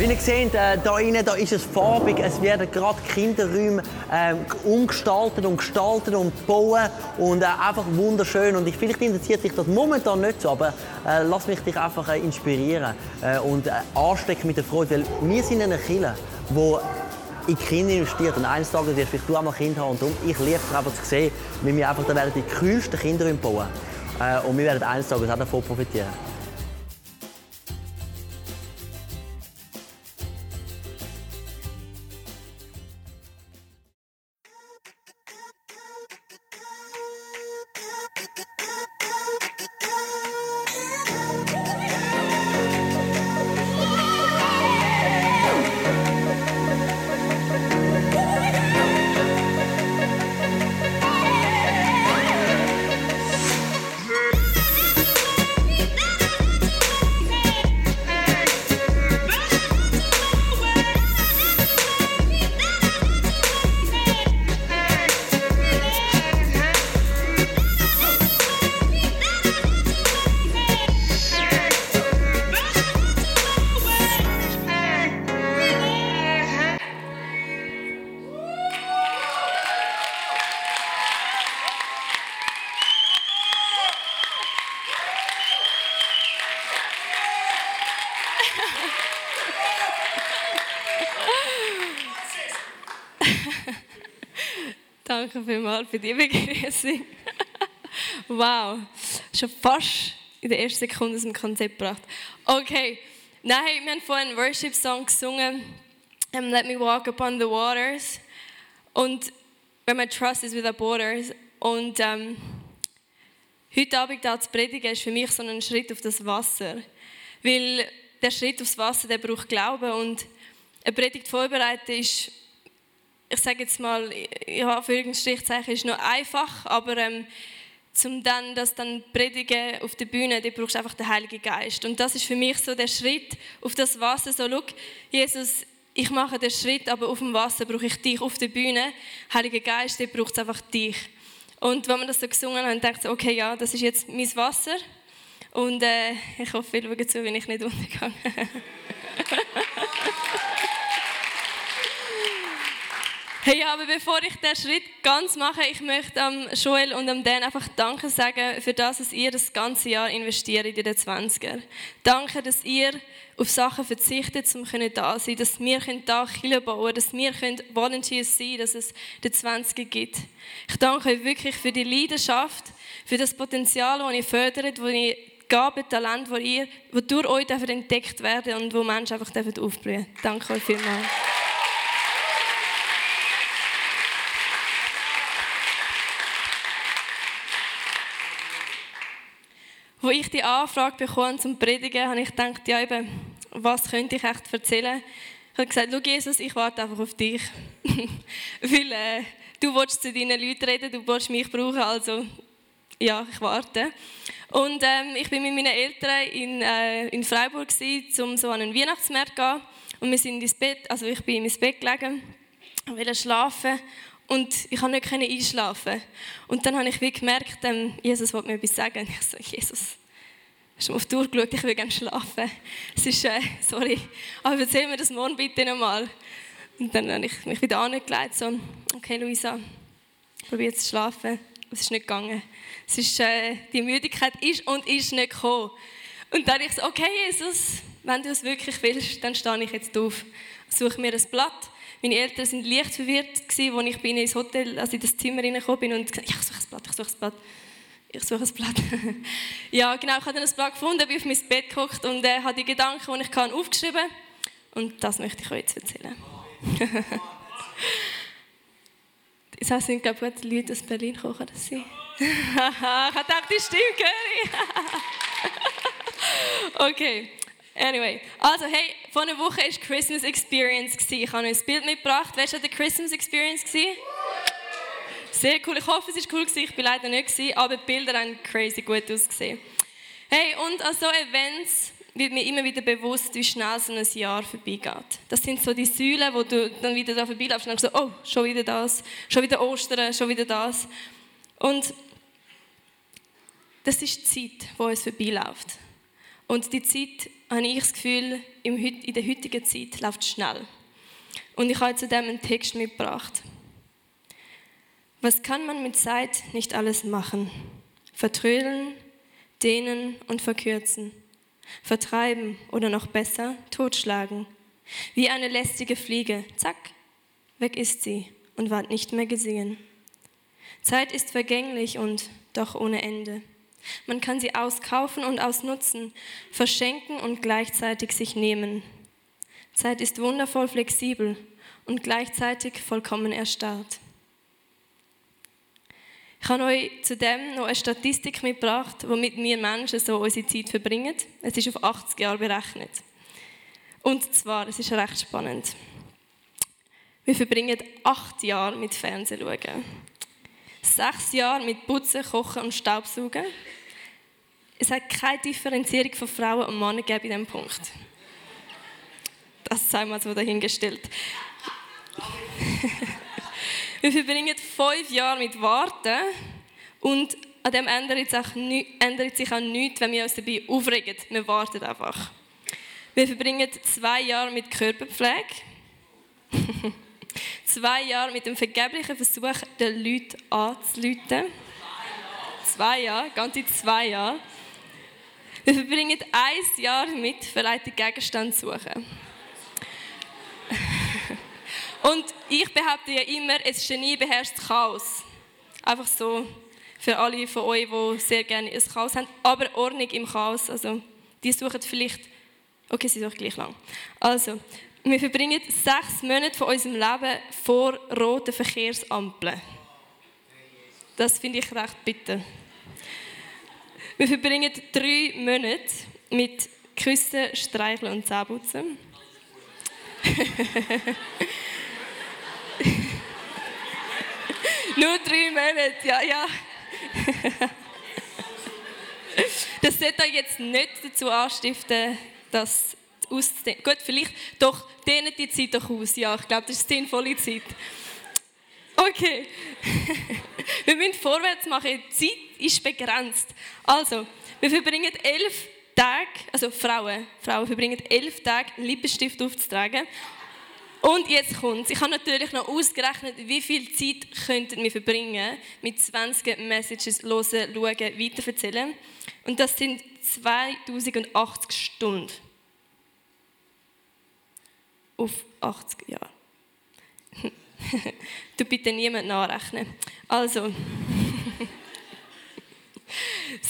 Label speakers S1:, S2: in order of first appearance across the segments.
S1: Wie ihr seht, äh, da innen, da ist es farbig. Es werden gerade Kinderräume ähm, umgestaltet und gestaltet und gebaut und äh, einfach wunderschön. Und ich, vielleicht interessiert dich das momentan nicht so, aber äh, lass mich dich einfach äh, inspirieren äh, und äh, anstecken mit der Freude, weil wir sind in einer Kirche, wo in Kinder investiert. Und eines Tages wirst du auch mal Kind haben. Und darum, ich liebe es einfach zu sehen, wie wir einfach da werden die kühlsten Kinderräume bauen. Äh, und wir werden eines Tages auch davon profitieren.
S2: Danke vielmals für die Begrüßung. wow, schon fast in der ersten Sekunde aus dem Konzept gebracht. Okay, nein, wir haben vorhin einen Worship-Song gesungen. Um, Let me walk upon the waters. Und wenn man Trust is without borders. Und ähm, heute Abend da zu predigen ist für mich so ein Schritt auf das Wasser. Weil der Schritt aufs Wasser, der braucht Glauben. Und eine Predigt vorbereiten ist ich sage jetzt mal, ja, für Strichzeichen ist noch einfach, aber ähm, zum dann das dann predigen auf der Bühne, da brauchst du einfach den Heiligen Geist. Und das ist für mich so der Schritt auf das Wasser, so, schau, Jesus, ich mache den Schritt, aber auf dem Wasser brauche ich dich, auf der Bühne, Heiliger Geist, da braucht einfach dich. Und wenn wir das so gesungen haben, dachte ich, okay, ja, das ist jetzt mein Wasser. Und äh, ich hoffe, ihr schaut zu, wenn ich nicht untergehe. Hey, aber bevor ich den Schritt ganz mache, ich möchte am Joel und am Dan einfach Danke sagen für das, dass ihr das ganze Jahr investiert in den 20er. Danke, dass ihr auf Sachen verzichtet, um da sein dass wir da Kirche bauen können, dass wir Volunteers sein können, dass es den 20er gibt. Ich danke euch wirklich für die Leidenschaft, für das Potenzial, das ihr fördert, das ihr Gaben, Talent, wo ihr, wo durch euch entdeckt werden und wo Menschen einfach aufblühen dürfen. Danke euch vielmals. Wo ich die Anfrage bekommen zum Predigen, habe ich gedacht, ja eben, was könnte ich echt erzählen? Ich habe gesagt, schau Jesus, ich warte einfach auf dich. Weil äh, du willst zu deinen Leuten reden, du willst mich brauchen, also ja, ich warte. Und ähm, ich bin mit meinen Eltern in, äh, in Freiburg um so an einen Weihnachtsmarkt zu gehen. Und wir sind ins Bett, also ich bin ins Bett gelegen, wollte schlafen und ich konnte nicht einschlafen. Und dann habe ich wie gemerkt, ähm, Jesus wollte mir etwas sagen. Ich so, Jesus, hast du mal auf die Uhr geschaut, ich will gerne schlafen. Es ist, äh, sorry, aber erzähl mir das morgen bitte nochmal. Und dann habe ich mich wieder angelegt, so, okay Luisa, probier zu schlafen. Es ist nicht gegangen. Es ist, äh, die Müdigkeit ist und ist nicht gekommen. Und dann ich so, okay Jesus, wenn du es wirklich willst, dann stehe ich jetzt auf. Suche mir ein Blatt meine Eltern sind leicht verwirrt gewesen, als ich bin ins Hotel, also in das Zimmer reingekommen bin und gesagt, ich suche ein Blatt, ich suche ein Blatt. Ich suche ein Blatt. ja, genau, ich habe dann ein Blatt gefunden, bin auf mein Bett geguckt und äh, habe die Gedanken, die ich kann, aufgeschrieben. Und das möchte ich euch jetzt erzählen. das sind, glaube ich, Leute aus Berlin gekommen, das sie. ich habe gedacht, die Stimme höre ich. okay. Anyway, also hey, vor einer Woche war Christmas Experience. Ich habe euch ein Bild mitgebracht. Wer war an der Christmas Experience? Sehr cool. Ich hoffe, es war cool. Ich war leider nicht, aber die Bilder haben crazy gut ausgesehen. Hey, und an so Events wird mir immer wieder bewusst, wie schnell so ein Jahr vorbeigeht. Das sind so die Säulen, wo du dann wieder da vorbeiläufst und dann so, oh, schon wieder das, schon wieder Ostern, schon wieder das. Und das ist die Zeit, wo uns vorbeiläuft. Und die Zeit, habe ich das Gefühl, in der heutigen Zeit läuft schnell. Und ich habe zu dem einen Text mitgebracht. Was kann man mit Zeit nicht alles machen? Vertrödeln, dehnen und verkürzen. Vertreiben oder noch besser, totschlagen. Wie eine lästige Fliege, zack, weg ist sie und ward nicht mehr gesehen. Zeit ist vergänglich und doch ohne Ende. Man kann sie auskaufen und ausnutzen, verschenken und gleichzeitig sich nehmen. Zeit ist wundervoll flexibel und gleichzeitig vollkommen erstarrt. Ich habe euch zudem noch eine Statistik mitgebracht, womit wir Menschen so unsere Zeit verbringen. Es ist auf 80 Jahre berechnet. Und zwar, es ist recht spannend. Wir verbringen acht Jahre mit Fernsehen schauen sechs Jahre mit Putzen, Kochen und Staubsaugen. Es hat keine Differenzierung von Frauen und Männern gegeben in diesem Punkt. Das sei mal so dahingestellt. Wir verbringen fünf Jahre mit Warten und an dem ändert ändert sich auch nichts, wenn wir uns dabei aufregen. Wir warten einfach. Wir verbringen zwei Jahre mit Körperpflege. zwei Jahre mit dem vergeblichen Versuch, den Leuten anzuleiten. Zwei Jahre, ganze zwei Jahre. Wir verbringen ein Jahr mit verleihten Gegenständen zu suchen. Und ich behaupte ja immer, es Genie beherrscht Chaos. Einfach so für alle von euch, die sehr gerne ein Chaos haben. Aber Ordnung im Chaos. Also, die suchen vielleicht. Okay, sie suchen gleich lang. Also, wir verbringen sechs Monate von unserem Leben vor roten Verkehrsampeln. Das finde ich recht bitter. Wir verbringen drei Monate mit Küssen, Streicheln und Zähneputzen. Nur drei Monate, ja, ja. das sollte euch jetzt nicht dazu anstiften, dass auszudehnen. Gut, vielleicht doch, dehnen die Zeit doch aus. Ja, ich glaube, das ist sinnvolle Zeit. Okay. wir müssen vorwärts machen. Die Zeit ist begrenzt. Also, wir verbringen elf Tage, also Frauen, Frauen verbringen elf Tage, Lippenstift aufzutragen. Und jetzt kommt Ich habe natürlich noch ausgerechnet, wie viel Zeit könnten wir verbringen mit 20 Messages hören, schauen, weiterverzählen. Und das sind 2080 Stunden auf 80 Jahre. du bitte niemand nachrechnen. Also.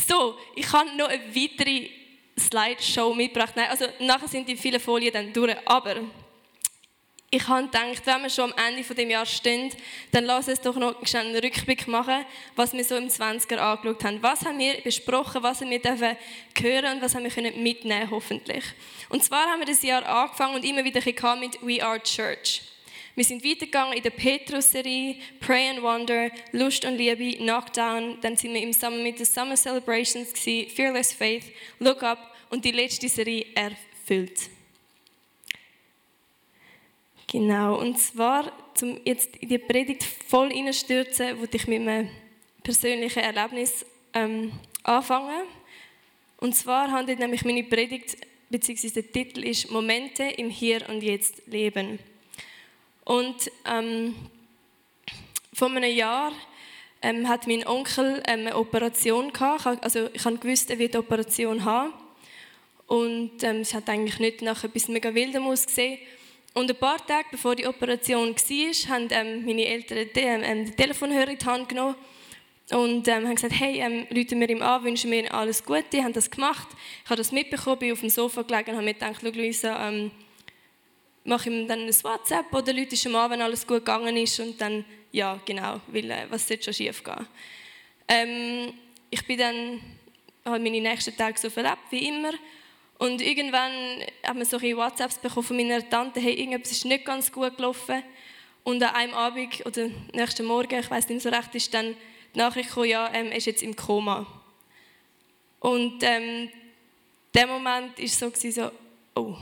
S2: so, ich habe noch eine weitere Slideshow mitgebracht. Nein, also nachher sind die vielen Folien dann durch. Aber ich habe gedacht, wenn wir schon am Ende von dem Jahr stehen, dann lass uns doch noch einen Rückblick machen, was wir so im 20er angeschaut haben. Was haben wir besprochen, was haben wir dürfen hören und was haben wir können mitnehmen hoffentlich. Und zwar haben wir das Jahr angefangen und immer wieder mit We Are Church. Wir sind weitergegangen in der Petrus-Serie, Pray and Wonder, Lust und Liebe, Knockdown. Dann sind wir im Sommer mit den Summer Celebrations gewesen, Fearless Faith, Look Up und die letzte Serie Erfüllt. Genau, und zwar, um jetzt in die Predigt voll reinstürzen, wo ich mit einem persönlichen Erlebnis ähm, anfangen. Und zwar handelt nämlich meine Predigt, beziehungsweise der Titel ist Momente im Hier und Jetzt leben. Und ähm, vor einem Jahr ähm, hat mein Onkel ähm, eine Operation gehabt. Also ich habe gewusst, er wird eine Operation haben. Und ähm, es hat eigentlich nicht nach etwas mega Wildem ausgesehen. Und ein paar Tage bevor die Operation war, haben ähm, meine Eltern den, ähm, den Telefonhörer in die Hand genommen und ähm, haben gesagt, hey, ähm, rufen wir ihm an, wünschen wir ihm alles Gute. Die haben das gemacht. Ich habe das mitbekommen, bin auf dem Sofa gelegen und habe mir gedacht, schau Luisa, ähm, mache ihm dann ein WhatsApp oder Leute ihm an, wenn alles gut gegangen ist und dann, ja, genau, weil äh, was sollte schon schief gehen. Ähm, ich bin dann, habe meine nächsten Tage so verlebt wie immer Und irgendwann haben wir solche WhatsApps bekommen von meiner Tante, hey, irgendetwas ist nicht ganz gut gelaufen. Und an einem Abend oder nächsten Morgen, ich weiß nicht so recht, ist dann die Nachricht gekommen, ja, ähm, er ist jetzt im Koma. Und ähm, der Moment war so, so, oh,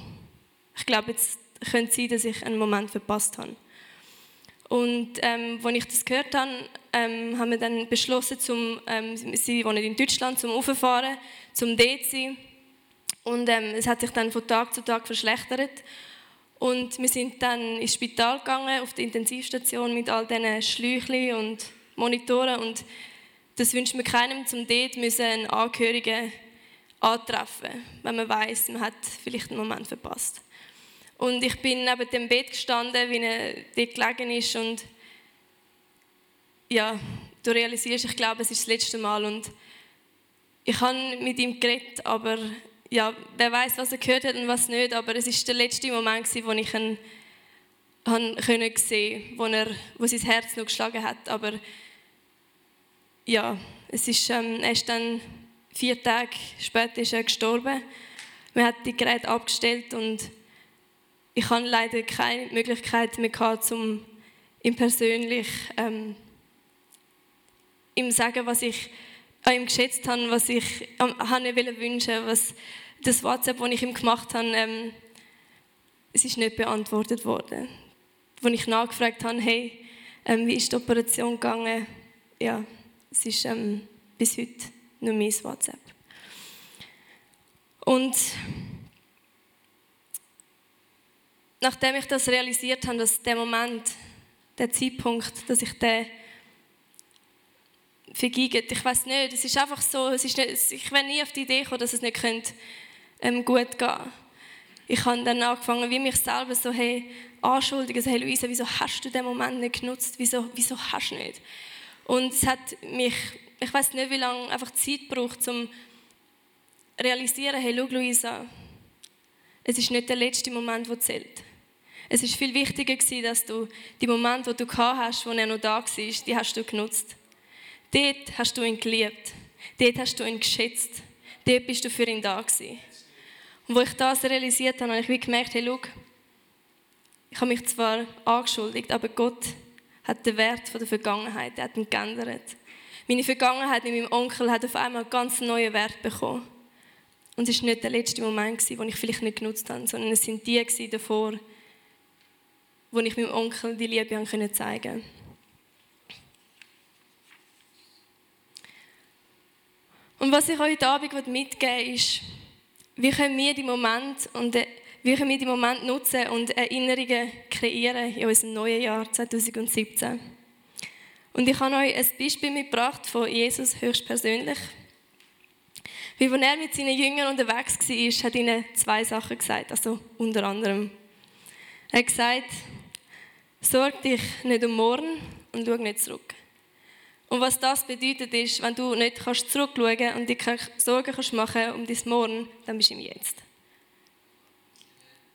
S2: ich glaube, jetzt könnte es sein, dass ich einen Moment verpasst habe. Und ähm, als ich das gehört habe, ähm, haben wir dann beschlossen, zum, ähm, sie wohnen in Deutschland, zum Auffahren, zum dort zu sein. Und ähm, es hat sich dann von Tag zu Tag verschlechtert. Und wir sind dann ins Spital gegangen, auf die Intensivstation mit all diesen Schläuchen und Monitoren. Und das wünscht mir keinem, zum dort müssen einen Angehörigen antreffen, wenn man weiß, man hat vielleicht einen Moment verpasst. Und ich bin neben dem Bett gestanden, wie er dort gelegen ist und ja, du realisierst, ich glaube, es ist das letzte Mal und ich habe mit ihm geredet, aber ja, wer weiß, was er gehört hat und was nicht, aber es ist der letzte Moment, wo ich ihn können sehen, wo er, wo sein Herz noch geschlagen hat, aber ja, es ist, ähm, er dann vier Tage später ist er gestorben. Man hat die Geräte abgestellt und ich hatte leider keine Möglichkeit mehr gehabt, um ihm persönlich ähm, ihm sagen, was ich an ihm geschätzt habe, was ich ähm, habe wünschen was das WhatsApp, das ich ihm gemacht habe, ähm, es ist nicht beantwortet worden. Als ich nachgefragt habe, hey, ähm, wie ist die Operation gegangen? Ja, es ist ähm, bis heute nur mein WhatsApp. Und nachdem ich das realisiert habe, dass der Moment, der Zeitpunkt, dass ich den vergeigt, ich weiß nicht, es ist einfach so, es ist nicht, ich will nie auf die Idee kommen, dass es nicht könnte, ähm, gut gehen Ich habe dann angefangen, wie mich selber so, hey, anschuldigen, so, hey Luisa, wieso hast du den Moment nicht genutzt, wieso, wieso hast du nicht? Und es hat mich, ich weiß nicht, wie lange einfach Zeit braucht, um realisieren, hey, schau Luisa, es ist nicht der letzte Moment, der zählt. Es ist viel wichtiger gewesen, dass du die Momente, die du gehabt hast, wo er noch da war, die hast du genutzt. Dort hast du ihn geliebt. Dort hast du ihn geschätzt. Dort bist du für ihn da gewesen. Und wo ich das realisiert habe, habe ich gemerkt, hey, schau, ich habe mich zwar angeschuldigt, aber Gott hat den Wert der Vergangenheit, er hat ihn geändert. Meine Vergangenheit mit meinem Onkel hat auf einmal einen ganz neuen Wert bekommen. Und es war nicht der letzte Moment, den ich vielleicht nicht genutzt habe, sondern es sind die davor, wo ich meinem Onkel die Liebe zeigen konnte. Und was ich heute Abend mitgeben will, ist, wie können wir die Moment und äh, wie können wir die Moment nutzen und Erinnerungen kreieren in unserem neuen Jahr 2017. Und ich habe euch ein Beispiel mitgebracht von Jesus höchstpersönlich. Wie er mit seinen Jüngern unterwegs war, hat ihnen zwei Sachen gesagt, also unter anderem. Er hat gesagt, sorg dich nicht um morgen und schau nicht zurück. Und was das bedeutet ist, wenn du nicht kannst zurückschauen und dir keine Sorgen kannst machen um dein Morgen, dann bist du im Jetzt.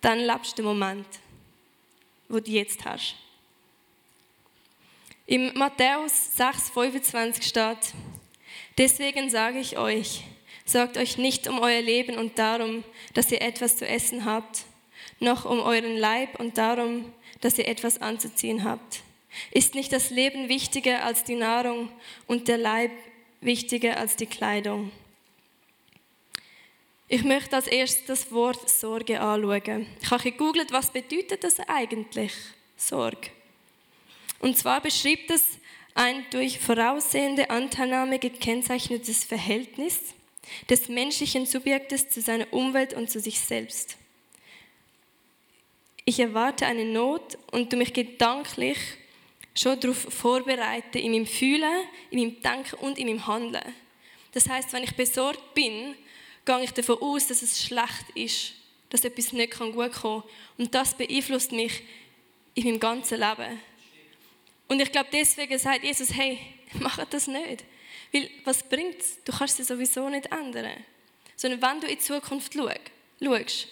S2: Dann lebst du den Moment, wo du jetzt hast. Im Matthäus 6,25 steht, Deswegen sage ich euch, sorgt euch nicht um euer Leben und darum, dass ihr etwas zu essen habt, noch um euren Leib und darum, dass ihr etwas anzuziehen habt. Ist nicht das Leben wichtiger als die Nahrung und der Leib wichtiger als die Kleidung? Ich möchte als erstes das Wort Sorge anschauen. Ich habe gegoogelt, was bedeutet das eigentlich, Sorge? Und zwar beschreibt es ein durch voraussehende Anteilnahme gekennzeichnetes Verhältnis des menschlichen Subjektes zu seiner Umwelt und zu sich selbst. Ich erwarte eine Not und du mich gedanklich schon darauf vorbereiten, in meinem Fühlen, in meinem Denken und in meinem Handeln. Das heißt, wenn ich besorgt bin, gehe ich davon aus, dass es schlecht ist, dass etwas nicht gut kommen kann. Und das beeinflusst mich in meinem ganzen Leben. Und ich glaube, deswegen sagt Jesus, hey, mach das nicht. Weil, was bringt es? Du kannst es sowieso nicht ändern. Sondern wenn du in die Zukunft schaust,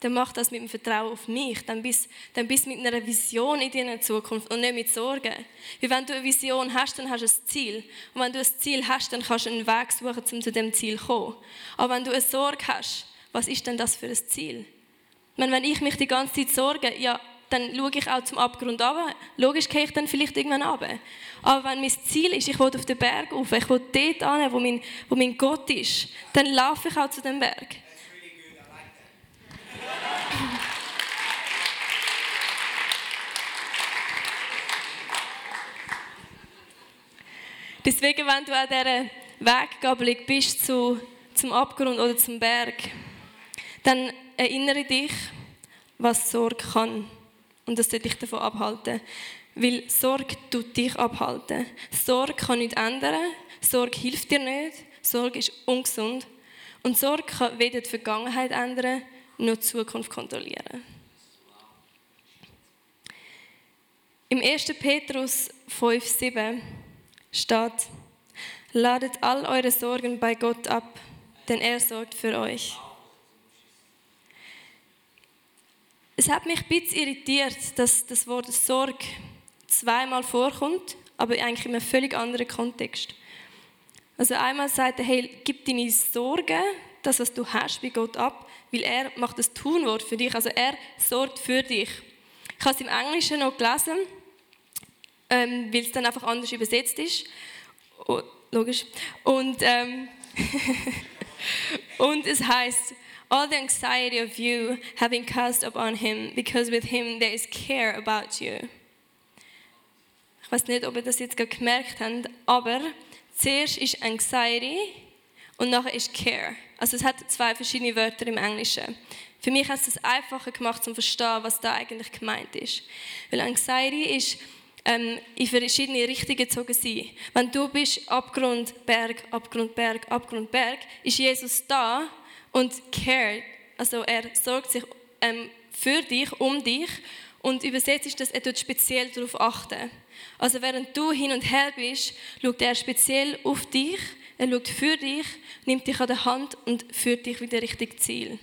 S2: dann mach das mit dem Vertrauen auf mich. Dann bist, dann bist du mit einer Vision in deiner Zukunft und nicht mit Sorgen. Weil wenn du eine Vision hast, dann hast du ein Ziel. Und wenn du ein Ziel hast, dann kannst du einen Weg suchen, um zu dem Ziel zu kommen. Aber wenn du eine Sorge hast, was ist denn das für ein Ziel? Ich meine, wenn ich mich die ganze Zeit sorge, ja, dann schaue ich auch zum Abgrund runter. Logisch gehe ich dann vielleicht irgendwann runter. Aber wenn mein Ziel ist, ich will auf den Berg rauf, ich will dort hin, wo mein, wo mein Gott ist, dann laufe ich auch zu dem Berg. Deswegen, wenn du an dieser Weggabelung bist zu, zum Abgrund oder zum Berg, dann erinnere dich, was Sorge kann. Und das sollte dich davon abhalten. Weil Sorge tut dich abhalten. Sorge kann nichts ändern. Sorge hilft dir nicht. Sorge ist ungesund. Und Sorge kann weder die Vergangenheit ändern, noch die Zukunft kontrollieren. Im 1. Petrus 5,7 steht, ladet all eure Sorgen bei Gott ab, denn er sorgt für euch. Es hat mich ein bisschen irritiert, dass das Wort Sorge zweimal vorkommt, aber eigentlich in einem völlig anderen Kontext. Also einmal sagt er, hey, gib deine Sorgen, das, was du hast, bei Gott ab, weil er macht das Tunwort für dich, also er sorgt für dich. Ich habe es im Englischen noch gelesen, ähm, weil es dann einfach anders übersetzt ist. Oh, logisch. Und, ähm, und es heißt, all the anxiety of you having cast upon him, because with him there is care about you. Ich weiß nicht, ob ihr das jetzt gerade gemerkt habt, aber zuerst ist Anxiety und nachher ist Care. Also es hat zwei verschiedene Wörter im Englischen. Für mich hat es das einfacher gemacht, zu verstehen, was da eigentlich gemeint ist. Weil Anxiety ist ähm, in verschiedene Richtungen gezogen sein. Wenn du bist Abgrund, Berg, Abgrund, Berg, Abgrund, Berg, ist Jesus da und cared. Also er sorgt sich ähm, für dich, um dich und übersetzt ist das, er tut speziell darauf achten. Also während du hin und her bist, schaut er speziell auf dich, er schaut für dich, nimmt dich an der Hand und führt dich wieder Richtung Ziel.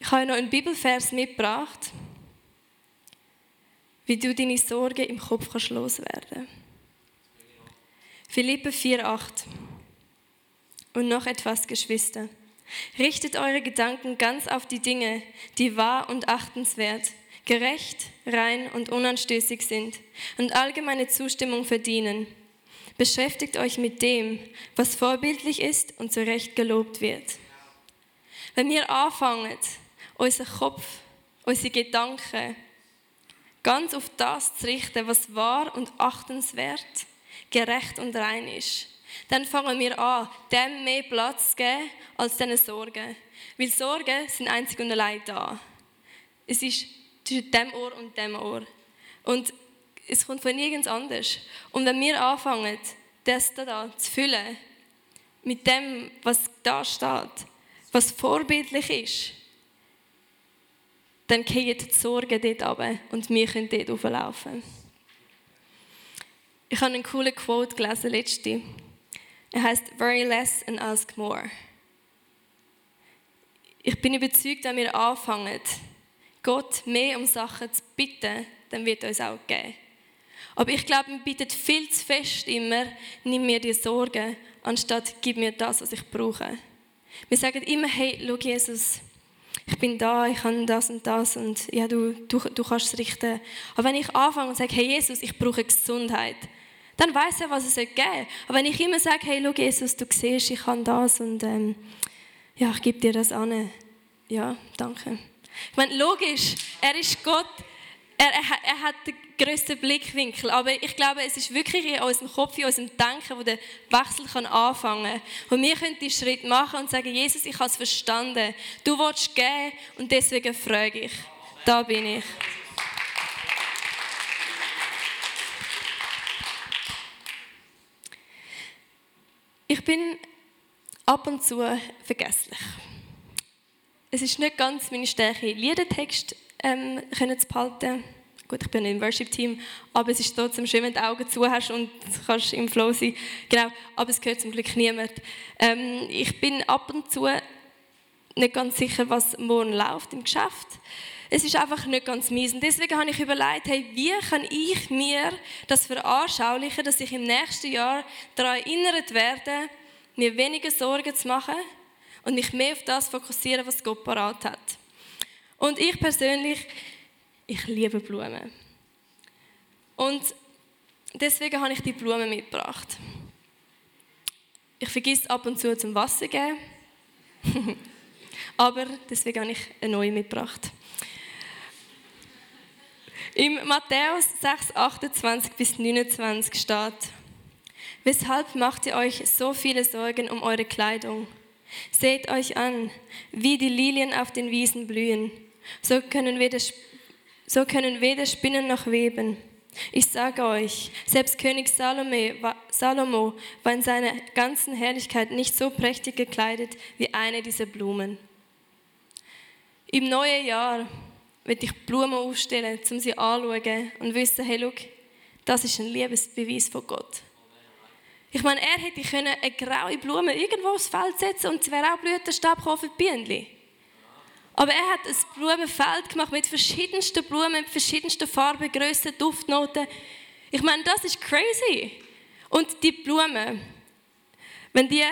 S2: Ich habe noch einen Bibelvers mitgebracht, wie du deine Sorgen im Kopf kannst loswerden. Philippe 4,8 Und noch etwas, Geschwister. Richtet eure Gedanken ganz auf die Dinge, die wahr und achtenswert, gerecht, rein und unanstößig sind und allgemeine Zustimmung verdienen. Beschäftigt euch mit dem, was vorbildlich ist und zu Recht gelobt wird. Wenn wir anfangen, unseren Kopf, unsere Gedanken ganz auf das zu richten, was wahr und achtenswert, gerecht und rein ist, dann fangen wir an, dem mehr Platz zu geben als diesen Sorgen. Weil Sorgen sind einzig und allein da. Es ist zwischen dem Ohr und dem Ohr. Und es kommt von nirgends anders. Und wenn wir anfangen, das da zu füllen, mit dem, was da steht, was vorbildlich ist, dann gehen die Sorgen dort runter und wir können dort auflaufen. Ich habe einen coolen Quote gelesen letzte. Er heißt Very less and ask more. Ich bin überzeugt, wenn wir anfangen, Gott mehr um Sachen zu bitten, dann wird er uns auch geben. Aber ich glaube, wir bitten viel zu fest immer, nimm mir die Sorgen, anstatt gib mir das, was ich brauche. Wir sagen immer, hey, schau Jesus, ich bin da, ich kann das und das und ja, du, du, du kannst es richten. Aber wenn ich anfange und sage, hey Jesus, ich brauche Gesundheit, dann weiß er, was es geben soll. Aber wenn ich immer sage, hey, schau Jesus, du siehst, ich kann das und ähm, ja, ich gebe dir das an. Ja, danke. Ich meine, logisch, er ist Gott, er, er, er, hat grössten Blickwinkel, aber ich glaube, es ist wirklich in unserem Kopf, in unserem Denken, wo der Wechsel anfangen kann. Und wir können diesen Schritt machen und sagen, Jesus, ich habe es verstanden. Du willst geben und deswegen frage ich. Da bin ich. Ich bin ab und zu vergesslich. Es ist nicht ganz meine Stärke, Liedertext ähm, können zu behalten. Gut, ich bin im Worship-Team, aber es ist trotzdem schön, wenn du die Augen zu hast und kannst im Flow sein. Genau, aber es gehört zum Glück niemand. Ähm, ich bin ab und zu nicht ganz sicher, was morgen läuft im Geschäft. es ist einfach nicht ganz mies. Und deswegen habe ich überlegt, hey, wie kann ich mir das veranschaulichen, dass ich im nächsten Jahr daran erinnert werde, mir weniger Sorgen zu machen und mich mehr auf das fokussieren, was Gott parat hat. Und ich persönlich, ich liebe Blumen. Und deswegen habe ich die Blumen mitgebracht. Ich vergesse ab und zu zum Wasser geben. Aber deswegen habe ich eine neue mitgebracht. Im Matthäus 6, 28 bis 29 steht, Weshalb macht ihr euch so viele Sorgen um eure Kleidung? Seht euch an, wie die Lilien auf den Wiesen blühen. So können weder, so können weder spinnen noch weben. Ich sage euch, selbst König Salomo war in seiner ganzen Herrlichkeit nicht so prächtig gekleidet wie eine dieser Blumen. Im neuen Jahr werde ich Blumen aufstellen, um sie anzuschauen und wissen, hey, schau, das ist ein Liebesbeweis von Gott. Ich meine, er hätte eine graue Blume irgendwo aufs Feld setzen und es wäre auch Blütenstab für die Bienen. Aber er hat ein Blumenfeld gemacht mit verschiedensten Blumen, mit verschiedensten Farben, Grössen, Duftnoten. Ich meine, das ist crazy. Und die Blume, wenn die,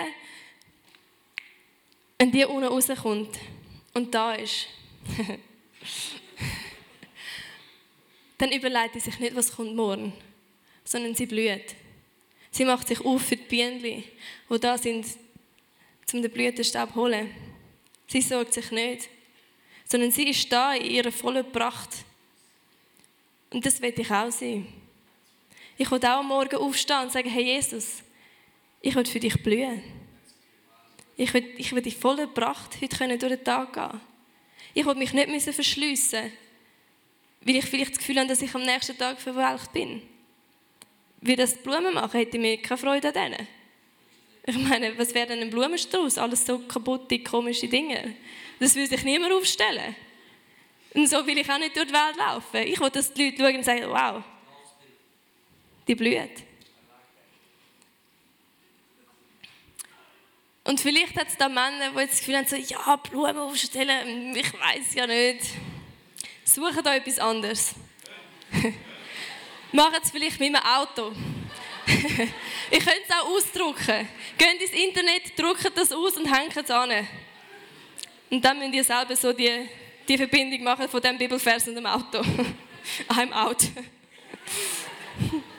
S2: wenn die unten rauskommt und da ist, dann überlegt sie sich nicht, was kommt morgen, sondern sie blüht. Sie macht sich auf für die Bienen, die da sind, um den Blütenstab zu holen. Sie sorgt sich nicht, sondern sie ist da in ihrer vollen Pracht. Und das will ich auch sein. Ich will auch am Morgen aufstehen und sagen, hey Jesus, ich will für dich blühen. Ich will, ich will in voller Pracht heute durch den Tag gehen. Ich will mich nicht verschliessen, weil ich vielleicht das Gefühl habe, dass ich am nächsten Tag verwelkt bin. Wie das die Blumen machen, hätte ich mir keine Freude an denen. Ich meine, was wäre denn ein Blumenstrauß? Alles so kaputte, komische Dinge. Das würde sich niemand aufstellen. Und so will ich auch nicht durch die Welt laufen. Ich will, dass die Leute schauen und sagen, wow, die blüht. Und vielleicht hat es da Männer, die jetzt das Gefühl haben, so, ja, Blumen aufstellen, ich weiß ja nicht. Sucht euch etwas anderes. Macht es vielleicht mit einem Auto. ich könnte es auch ausdrucken. Geht ins Internet, druckt das aus und hängt es an. Und dann müsst ihr selber so die, die Verbindung machen von dem Bibelvers und dem Auto. I'm out.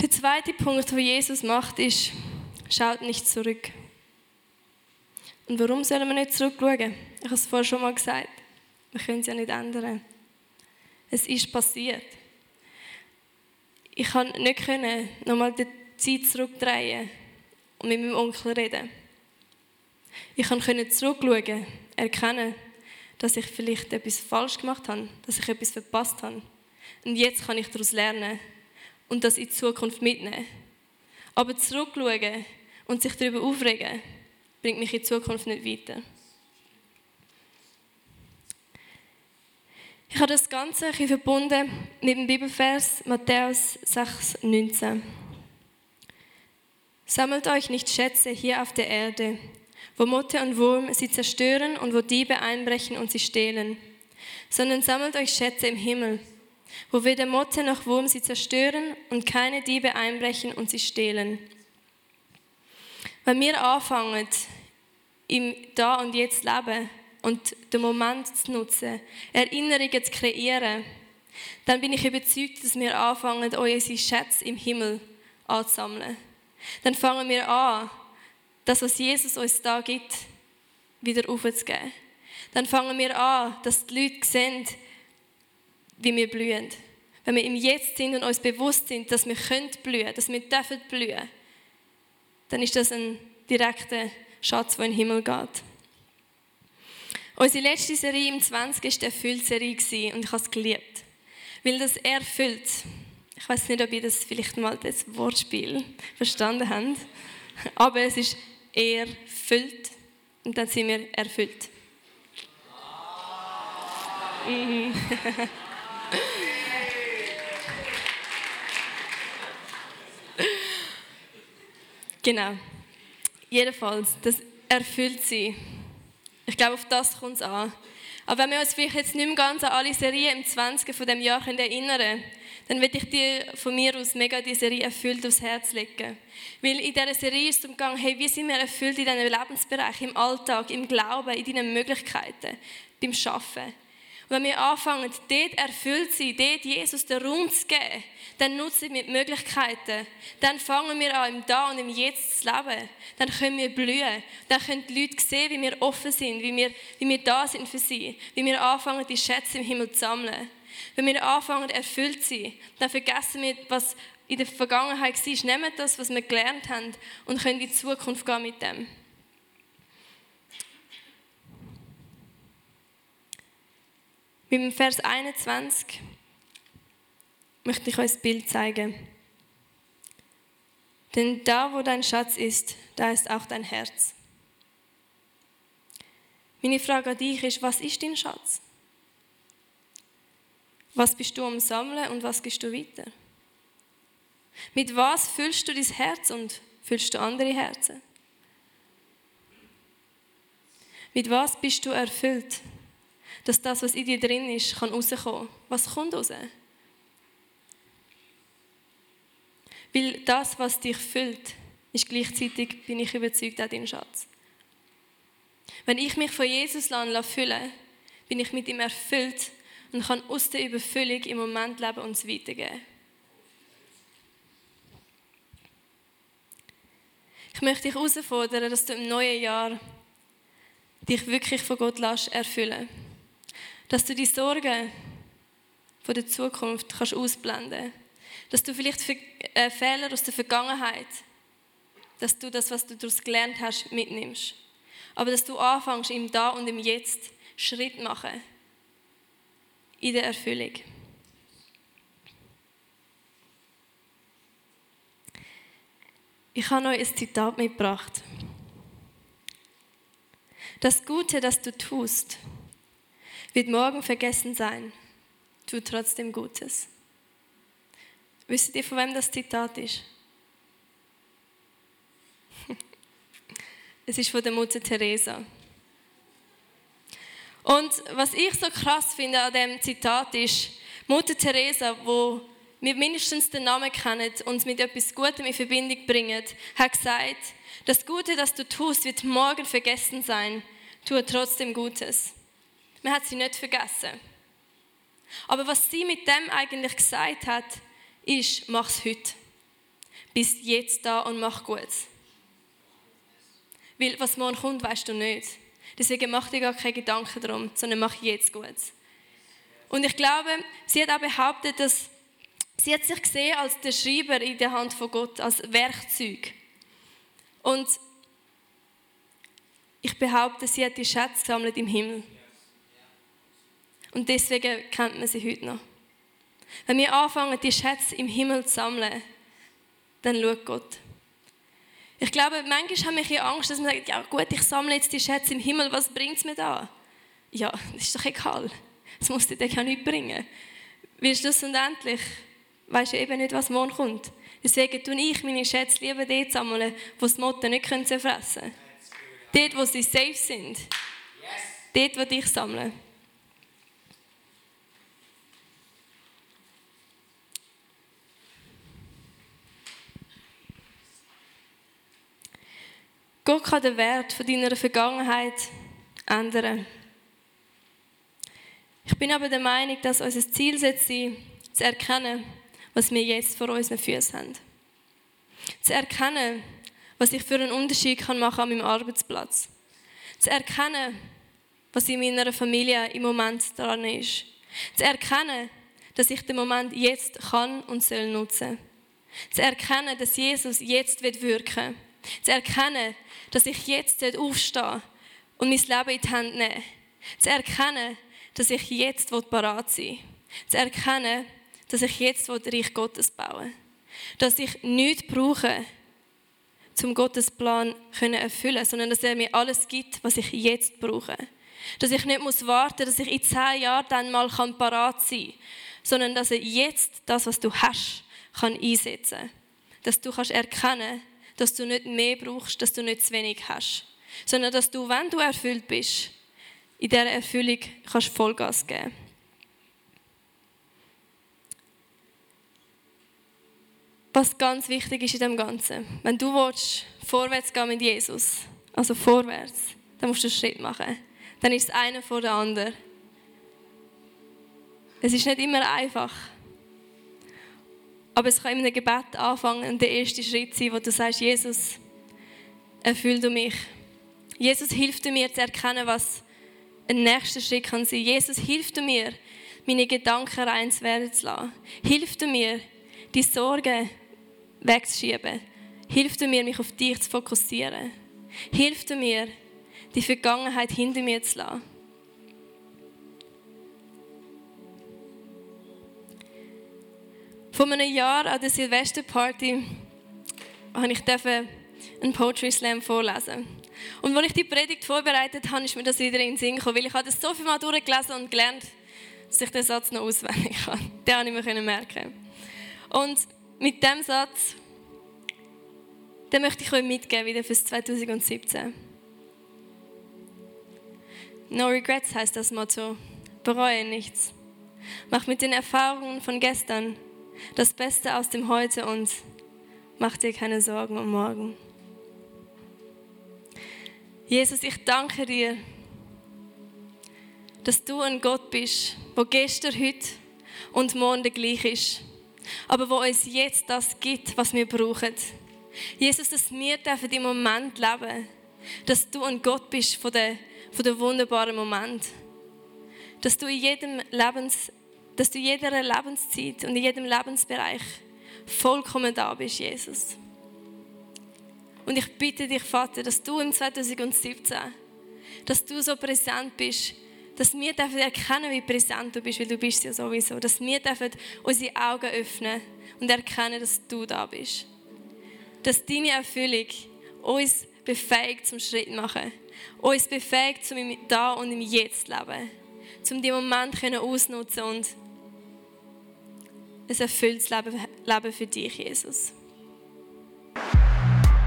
S2: Der zweite Punkt, den Jesus macht, ist, schaut nicht zurück. Und warum sollen wir nicht zurückschauen? Ich habe es vorher schon mal gesagt. Wir können es ja nicht ändern. Es ist passiert. Ich konnte nicht können, nochmal die Zeit zurückdrehen und mit meinem Onkel reden. Ich konnte zurückschauen, erkennen, dass ich vielleicht etwas falsch gemacht habe, dass ich etwas verpasst habe. Und jetzt kann ich daraus lernen und das in Zukunft mitnehmen. Aber zurückschauen und sich darüber aufregen, bringt mich in Zukunft nicht weiter. Ich habe das Ganze verbunden mit dem Bibelvers Matthäus 6, 19. Sammelt euch nicht Schätze hier auf der Erde, wo Motte und Wurm sie zerstören und wo Diebe einbrechen und sie stehlen, sondern sammelt euch Schätze im Himmel, wo weder Motte noch Wurm sie zerstören und keine Diebe einbrechen und sie stehlen. Wenn wir anfangen, im Da und Jetzt leben und den Moment zu nutzen, Erinnerungen zu kreieren, dann bin ich überzeugt, dass wir anfangen, unsere Schätze im Himmel anzusammeln. Dann fangen wir an, das, was Jesus uns da gibt, wieder aufzugeben. Dann fangen wir an, dass die Leute sehen, wie wir blühen. Wenn wir im Jetzt sind und uns bewusst sind, dass wir blühen können dass wir dürfen blühen, dann ist das ein direkter Schatz, der in den Himmel geht. Unsere letzte Serie im 20. war die Erfüllt-Serie und ich habe es geliebt. Weil das erfüllt. Ich weiß nicht, ob ihr das vielleicht mal das Wortspiel verstanden habt. Aber es ist erfüllt und dann sind wir erfüllt. Mhm. genau. Jedenfalls, das erfüllt sie. Ich glaube, auf das kommt es an. Aber wenn wir uns vielleicht jetzt nicht mehr ganz an alle Serien im 20. von dem Jahr erinnern dann will ich dir von mir aus mega die Serie erfüllt aufs Herz legen. Weil in dieser Serie ist es umgegangen, hey, wie sind wir erfüllt in diesen Lebensbereichen, im Alltag, im Glauben, in deinen Möglichkeiten, beim Schaffen. Wenn wir anfangen, dort erfüllt zu sein, dort Jesus den Raum zu geben, dann nutzen wir die Möglichkeiten. Dann fangen wir an, im Da und im Jetzt zu leben. Dann können wir blühen. Dann können die Leute sehen, wie wir offen sind, wie wir, wie wir da sind für sie. Wie wir anfangen, die Schätze im Himmel zu sammeln. Wenn wir anfangen, erfüllt zu sein, dann vergessen wir, was in der Vergangenheit war. Nehmen das, was wir gelernt haben und können in die Zukunft gehen mit dem. Mit dem Vers 21 möchte ich euch das Bild zeigen. Denn da, wo dein Schatz ist, da ist auch dein Herz. Meine Frage an dich ist, was ist dein Schatz? Was bist du am Sammeln und was gibst du weiter? Mit was füllst du dein Herz und füllst du andere Herzen? Mit was bist du erfüllt, dass das, was in dir drin ist, kann rauskommen? Was kommt raus? Weil das, was dich füllt, ist gleichzeitig, bin ich überzeugt, auch dein Schatz. Wenn ich mich von Jesus füllen bin ich mit ihm erfüllt und kann aus der Überfüllung im Moment leben und es weitergeben. Ich möchte dich herausfordern, dass du im neuen Jahr dich wirklich von Gott lässt erfüllen. Dass du die Sorgen von der Zukunft kannst ausblenden Dass du vielleicht äh, Fehler aus der Vergangenheit, dass du das, was du daraus gelernt hast, mitnimmst. Aber dass du anfängst, im Da und im Jetzt Schritt machen in der Erfüllung. Ich habe euch ein Zitat mitgebracht. Das Gute, das du tust, wird morgen vergessen sein. Tu trotzdem Gutes. Wisst ihr, von wem das Zitat ist? es ist von der Mutter Teresa. Und was ich so krass finde an dem Zitat ist, Mutter Teresa, wo wir mindestens den Namen kennen, uns mit etwas Gutem in Verbindung bringen, hat gesagt, das Gute, das du tust, wird morgen vergessen sein. Tue trotzdem Gutes. Man hat sie nicht vergessen. Aber was sie mit dem eigentlich gesagt hat, ist, mach's heute. Bist jetzt da und mach Gutes. Weil was morgen kommt, weißt du nicht. Deswegen mach dir gar keine Gedanken darum, sondern mach jetzt gut. Und ich glaube, sie hat auch behauptet, dass sie hat sich gesehen als der Schreiber in der Hand von Gott, als Werkzeug. Und ich behaupte, sie hat die Schätze gesammelt im Himmel. Und deswegen kennt man sie heute noch. Wenn wir anfangen, die Schätze im Himmel zu sammeln, dann schaut Gott. Ich glaube, manchmal haben wir Angst, dass man sagt, ja gut, ich sammle jetzt die Schätze im Himmel, was bringt es mir da? Ja, das ist doch egal. Das muss dir ja nichts bringen. Weil schlussendlich weisst du eben nicht, was morgen kommt. Deswegen tue ich meine Schätze lieber dort sammeln, wo das Motten nicht zerfressen können. Dort, wo sie safe sind. Dort, wo ich sammle. Gott kann den Wert von deiner Vergangenheit ändern. Ich bin aber der Meinung, dass unser Ziel sein zu erkennen, was wir jetzt vor unseren Füßen haben. Zu erkennen, was ich für einen Unterschied kann machen an meinem Arbeitsplatz. Zu erkennen, was in meiner Familie im Moment dran ist. Zu erkennen, dass ich den Moment jetzt kann und soll nutzen. Zu erkennen, dass Jesus jetzt wirken will. Zu erkennen, dass ich jetzt aufstehe und mein Leben in die Hand nehme. Zu erkennen, dass ich jetzt parat sein will. Zu erkennen, dass ich jetzt das Reich Gottes bauen will. Dass ich nichts brauche, um Gottes Plan zu erfüllen, sondern dass er mir alles gibt, was ich jetzt brauche. Dass ich nicht muss warten, dass ich in zehn Jahren dann mal parat sein kann, sondern dass er jetzt das, was du hast, kann einsetzen kann. Dass du kannst erkennen dass du nicht mehr brauchst, dass du nicht zu wenig hast, sondern dass du, wenn du erfüllt bist, in dieser Erfüllung kannst Vollgas geben. Was ganz wichtig ist in dem Ganzen, wenn du willst, vorwärts gehen mit Jesus, also vorwärts, dann musst du einen Schritt machen. Dann ist es einer vor der andere. Es ist nicht immer einfach. Aber es kann in einem Gebet anfangen und der erste Schritt sein, wo du sagst, Jesus, erfüll du mich. Jesus, hilf du mir zu erkennen, was ein nächster Schritt kann sein. Jesus, hilf du mir, meine Gedanken rein werden zu lassen. Hilf du mir, die Sorgen wegzuschieben. Hilf du mir, mich auf dich zu fokussieren. Hilf du mir, die Vergangenheit hinter mir zu lassen. Vor einem Jahr an der Silvesterparty habe ich einen Poetry Slam vorlesen. Und als ich die Predigt vorbereitet habe, ist mir das wieder in den Sinn gekommen, weil ich habe das so viel Mal durchgelesen und gelernt, dass ich den Satz noch auswendig kann. Den habe ich mir merken. Und mit diesem Satz, den möchte ich euch mitgeben wieder fürs 2017. No regrets heißt das Motto. Bereue nichts. Mach mit den Erfahrungen von gestern das Beste aus dem Heute und mach dir keine Sorgen um morgen. Jesus, ich danke dir, dass du ein Gott bist, wo gestern, heute und morgen gleich ist, aber wo uns jetzt das gibt, was wir brauchen. Jesus, dass wir dürfen im Moment leben, dass du ein Gott bist von der, von der wunderbaren Moment, dass du in jedem Lebens dass du in jeder Lebenszeit und in jedem Lebensbereich vollkommen da bist, Jesus. Und ich bitte dich, Vater, dass du im 2017, dass du so präsent bist, dass wir dürfen erkennen, wie präsent du bist, weil du bist ja sowieso. Dass wir dürfen unsere Augen öffnen und erkennen, dass du da bist. Dass deine Erfüllung uns befähigt zum Schritt machen, uns befähigt zum da und im Jetzt leben, zum die Moment ausnutzen und ein erfülltes Leben für dich, Jesus.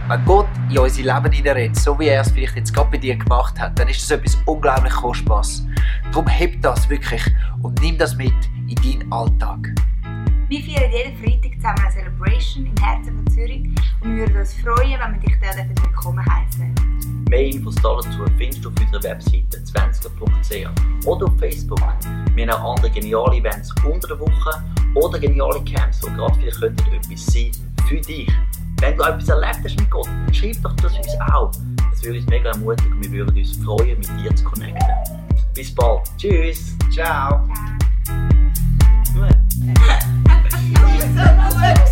S3: Wenn Gott in unser Leben hineinredet, so wie er es vielleicht jetzt gerade bei dir gemacht hat, dann ist das etwas unglaublich Kostbares. Darum heb das wirklich und nimm das mit in deinen Alltag.
S4: Wir feiern jeden Freitag zusammen eine Celebration im Herzen von Zürich und wir würden uns freuen, wenn wir dich dort willkommen heißen.
S5: Mehr Infos dazu findest du auf unserer Webseite 20.ch oder auf Facebook. Wir haben auch andere geniale Events unter der Woche oder geniale Camps, wo gerade vielleicht könnten etwas sein für dich. Wenn du etwas erlebt hast mit Gott, dann schreib doch das uns auch. Das würde uns mega ermutigen und wir würden uns freuen, mit dir zu connecten. Bis bald. Tschüss.
S3: Ciao.
S4: Ciao.